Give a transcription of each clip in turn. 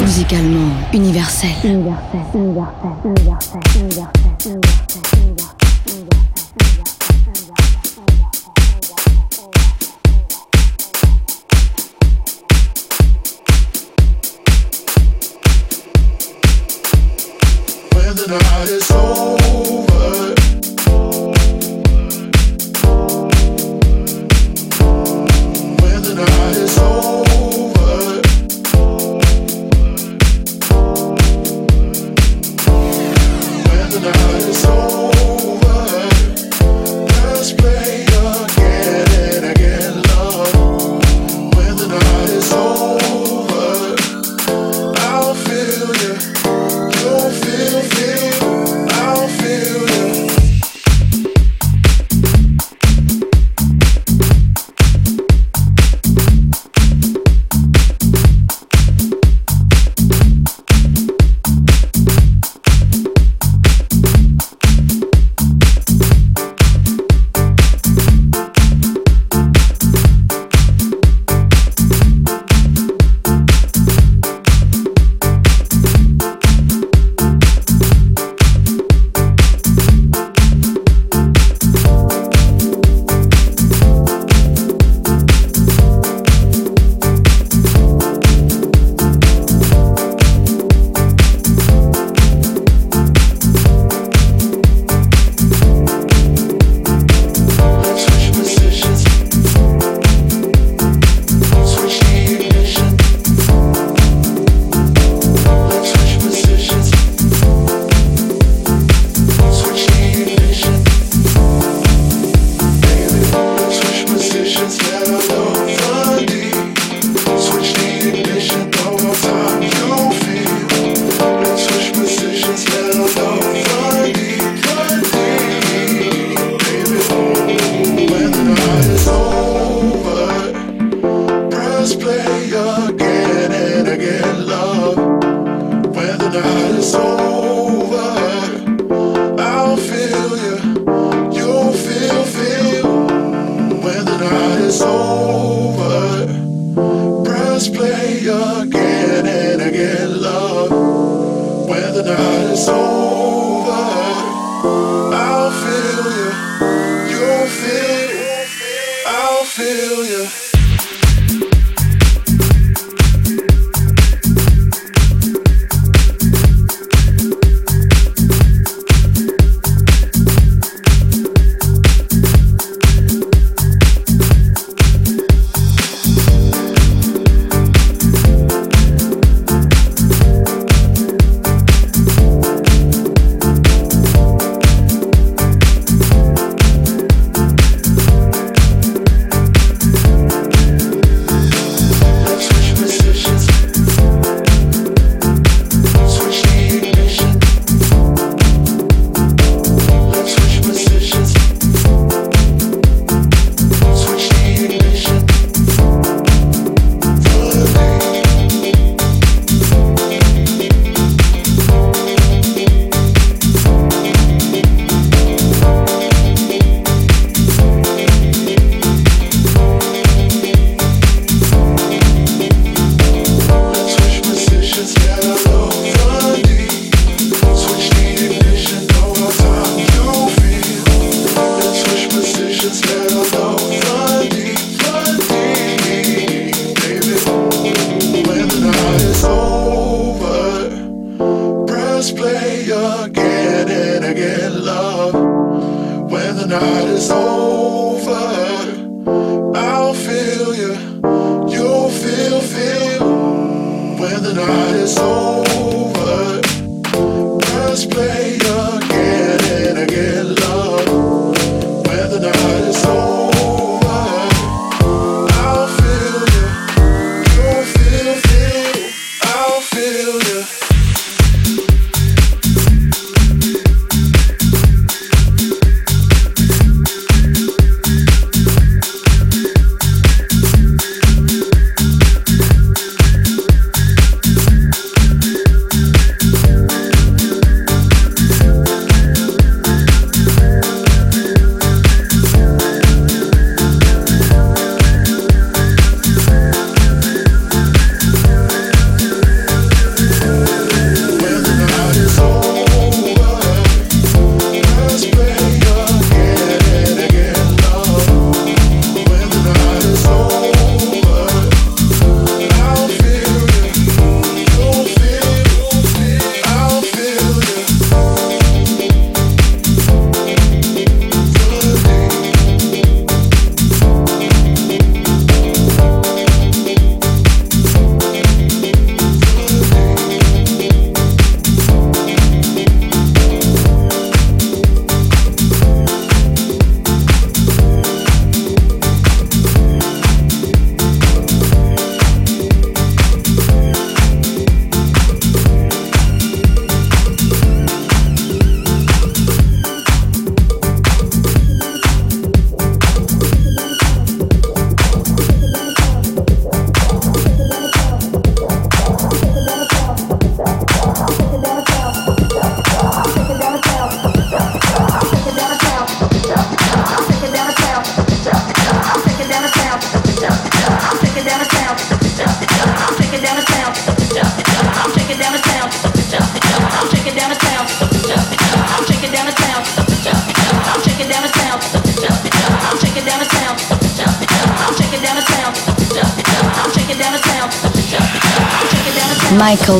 Musicalement universel.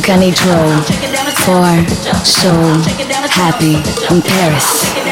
Michael Canitrot for So Happy in Paris.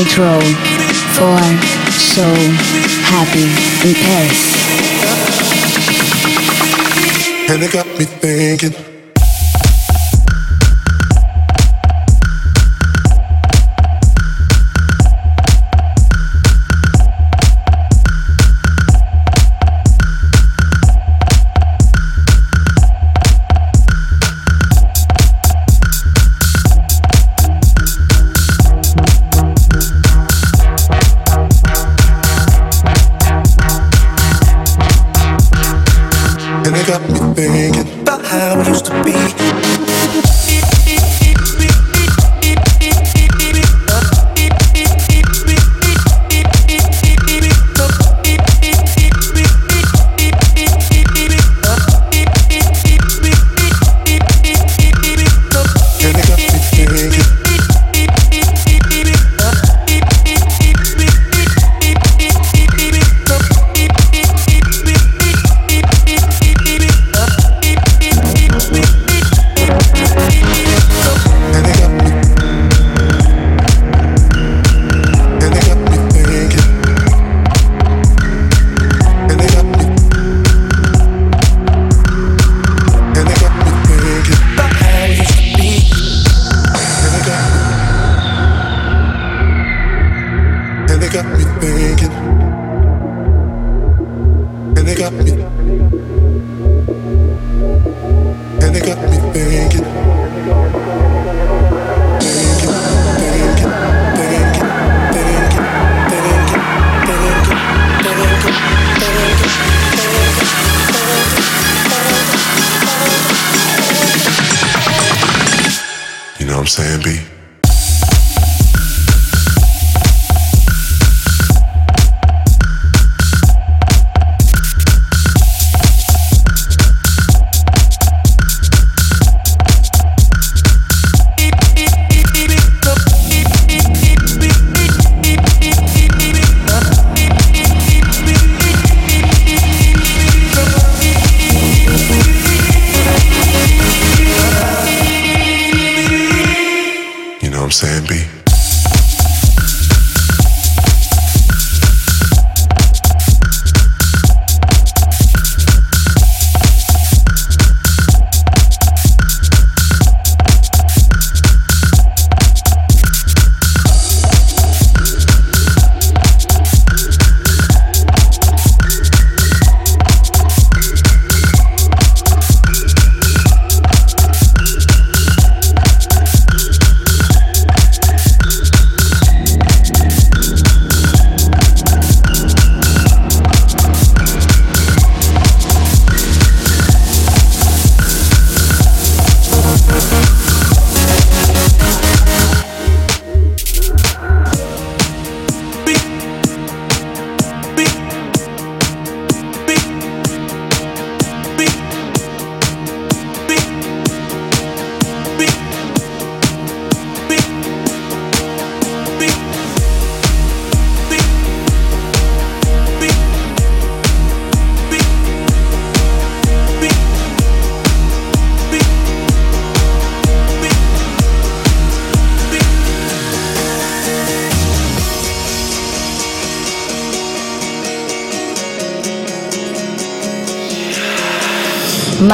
H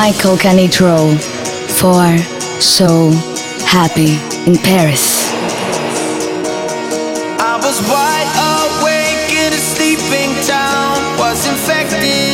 Michael Canitrot for So Happy in Paris. I was wide awake in a sleeping town, was infected.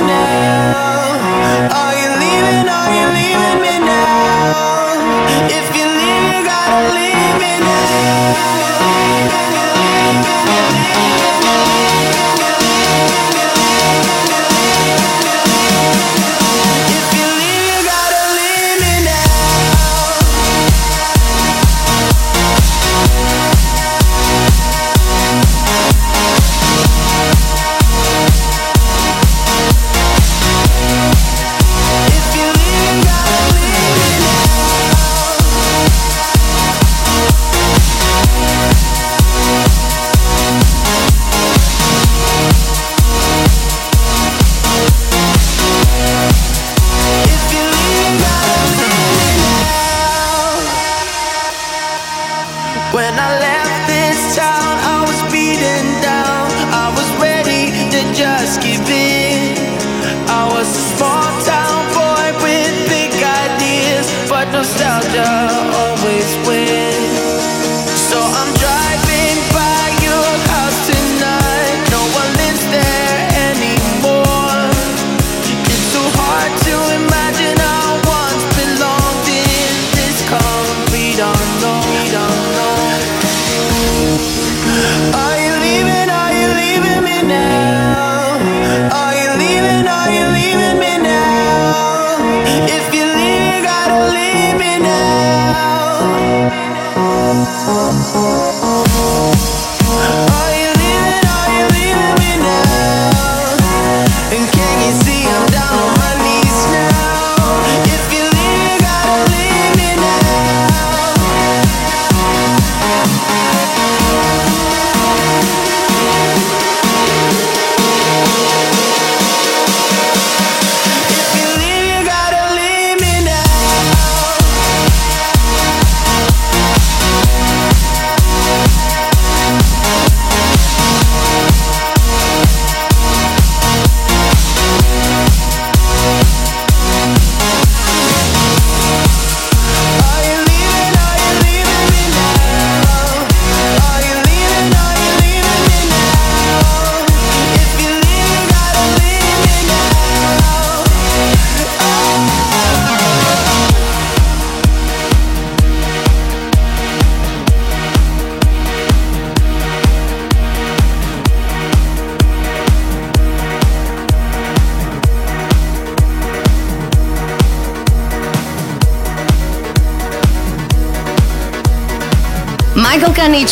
minute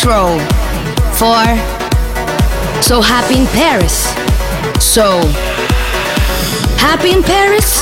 control. For so happy in Paris. So happy in Paris?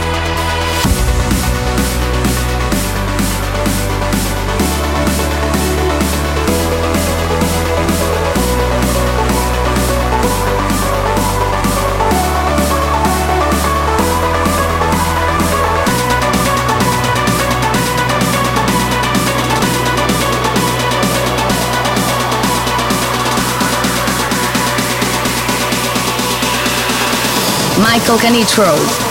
Michael Canitrot.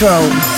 Michael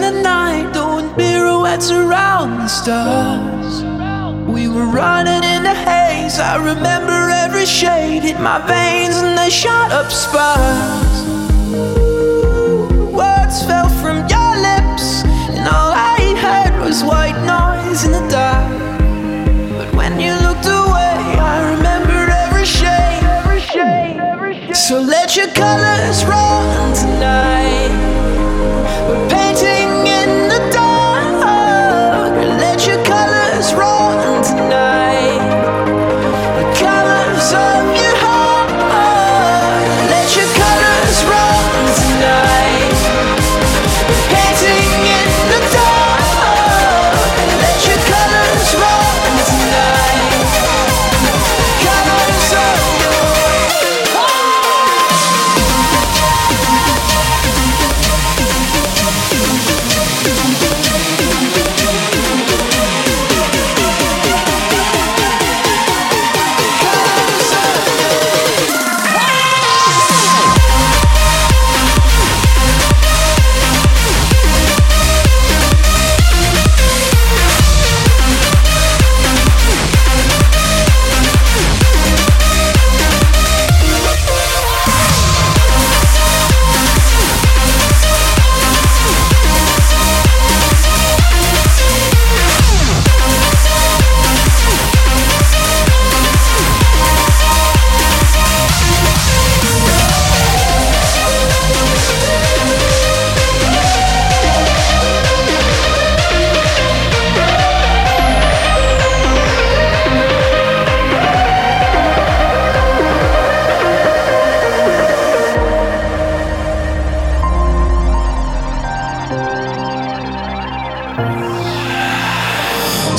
the night, doing pirouettes around the stars. We were running in the haze. I remember every shade hit my veins and they shot up sparks. Words fell from your lips, and all I heard was white noise in the dark. But when you looked away, I remembered every shade. Every shade. So let your colors run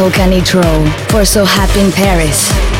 Michael Canitrot for So Happy in Paris.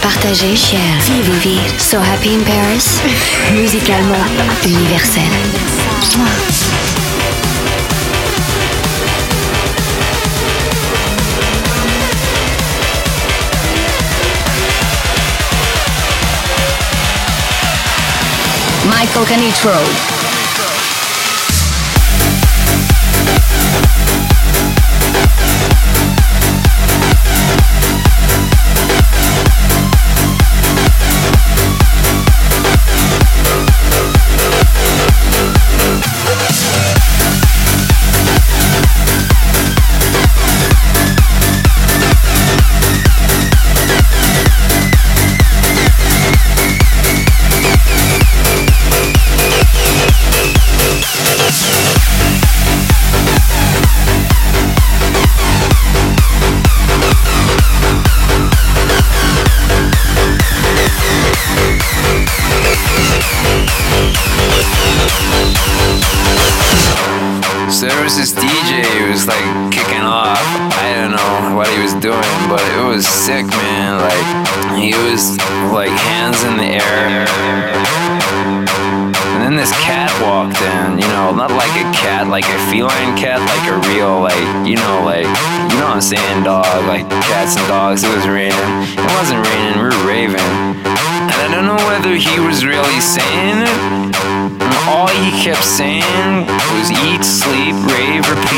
Partager, Share. vivre, Vivir. So happy in Paris, musicalement universel. Michael Canitro. Saying, dog, like cats and dogs. It was raining. It wasn't raining, we were raving. And I don't know whether he was really saying it. And all he kept saying was eat, sleep, rave, repeat,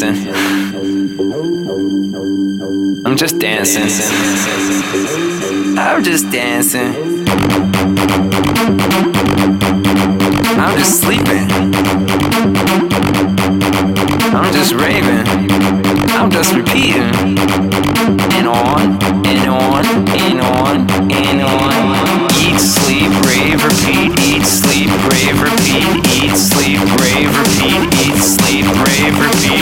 Dancing. I'm just dancing. I'm just dancing. I'm just sleeping. I'm just raving. I'm just repeating. And on, and on, and on, and on. Eat, sleep, rave, repeat. Eat, sleep, rave, repeat. Eat, sleep, rave, repeat. Eat, sleep, rave, repeat.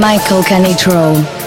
Michael Canitrot.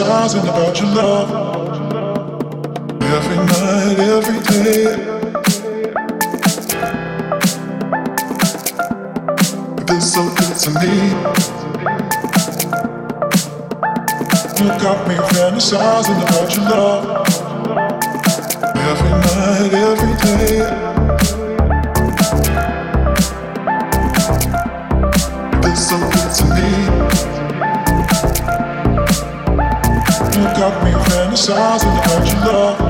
Fantasizing about your love every night, every day. It's so good to me. You got me fantasizing about your love every night, every day. so good to me. Got me fantasizing about your love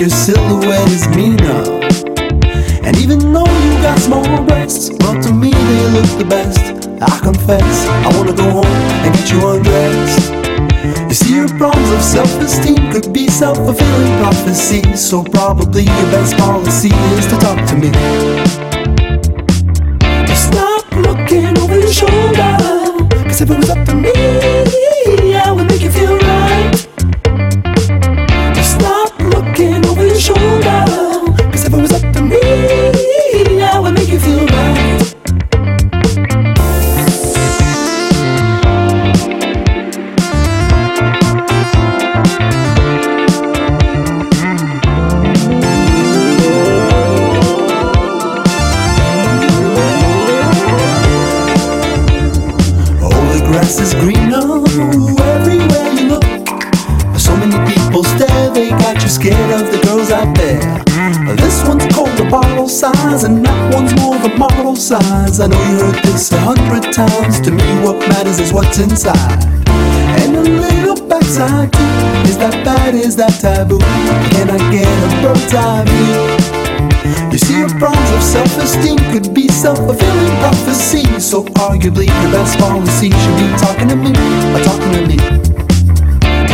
Your silhouette is meaner. And even though you got small breasts, well, to me they look the best. I confess, I wanna go home and get you undressed. You see, your problems of self-esteem could be self-fulfilling prophecies. So probably your best policy is to talk to me. Inside. And a little backside too. Is that bad? Is that taboo? Can I get a bird's eye view? You see, your problems of self-esteem could be self-fulfilling prophecy. So arguably, your best policy should be talking to me, or talking to me.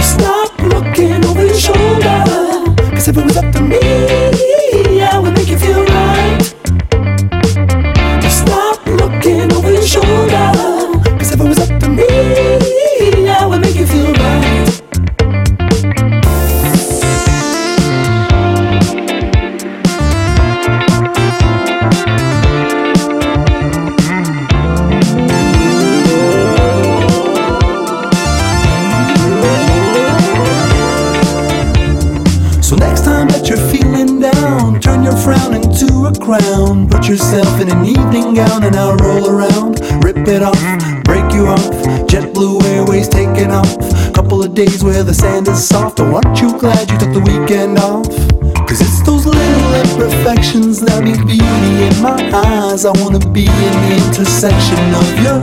Stop looking over your shoulder. Cause if it was up to me, I would make you feel right. Yourself in an evening gown and I'll roll around. Rip it off, break you off. JetBlue Airways taking off. Couple of days where the sand is soft. Oh, aren't you glad you took the weekend off? Cause it's those little imperfections that make beauty in my eyes. I wanna be in the intersection of your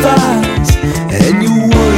thighs. And you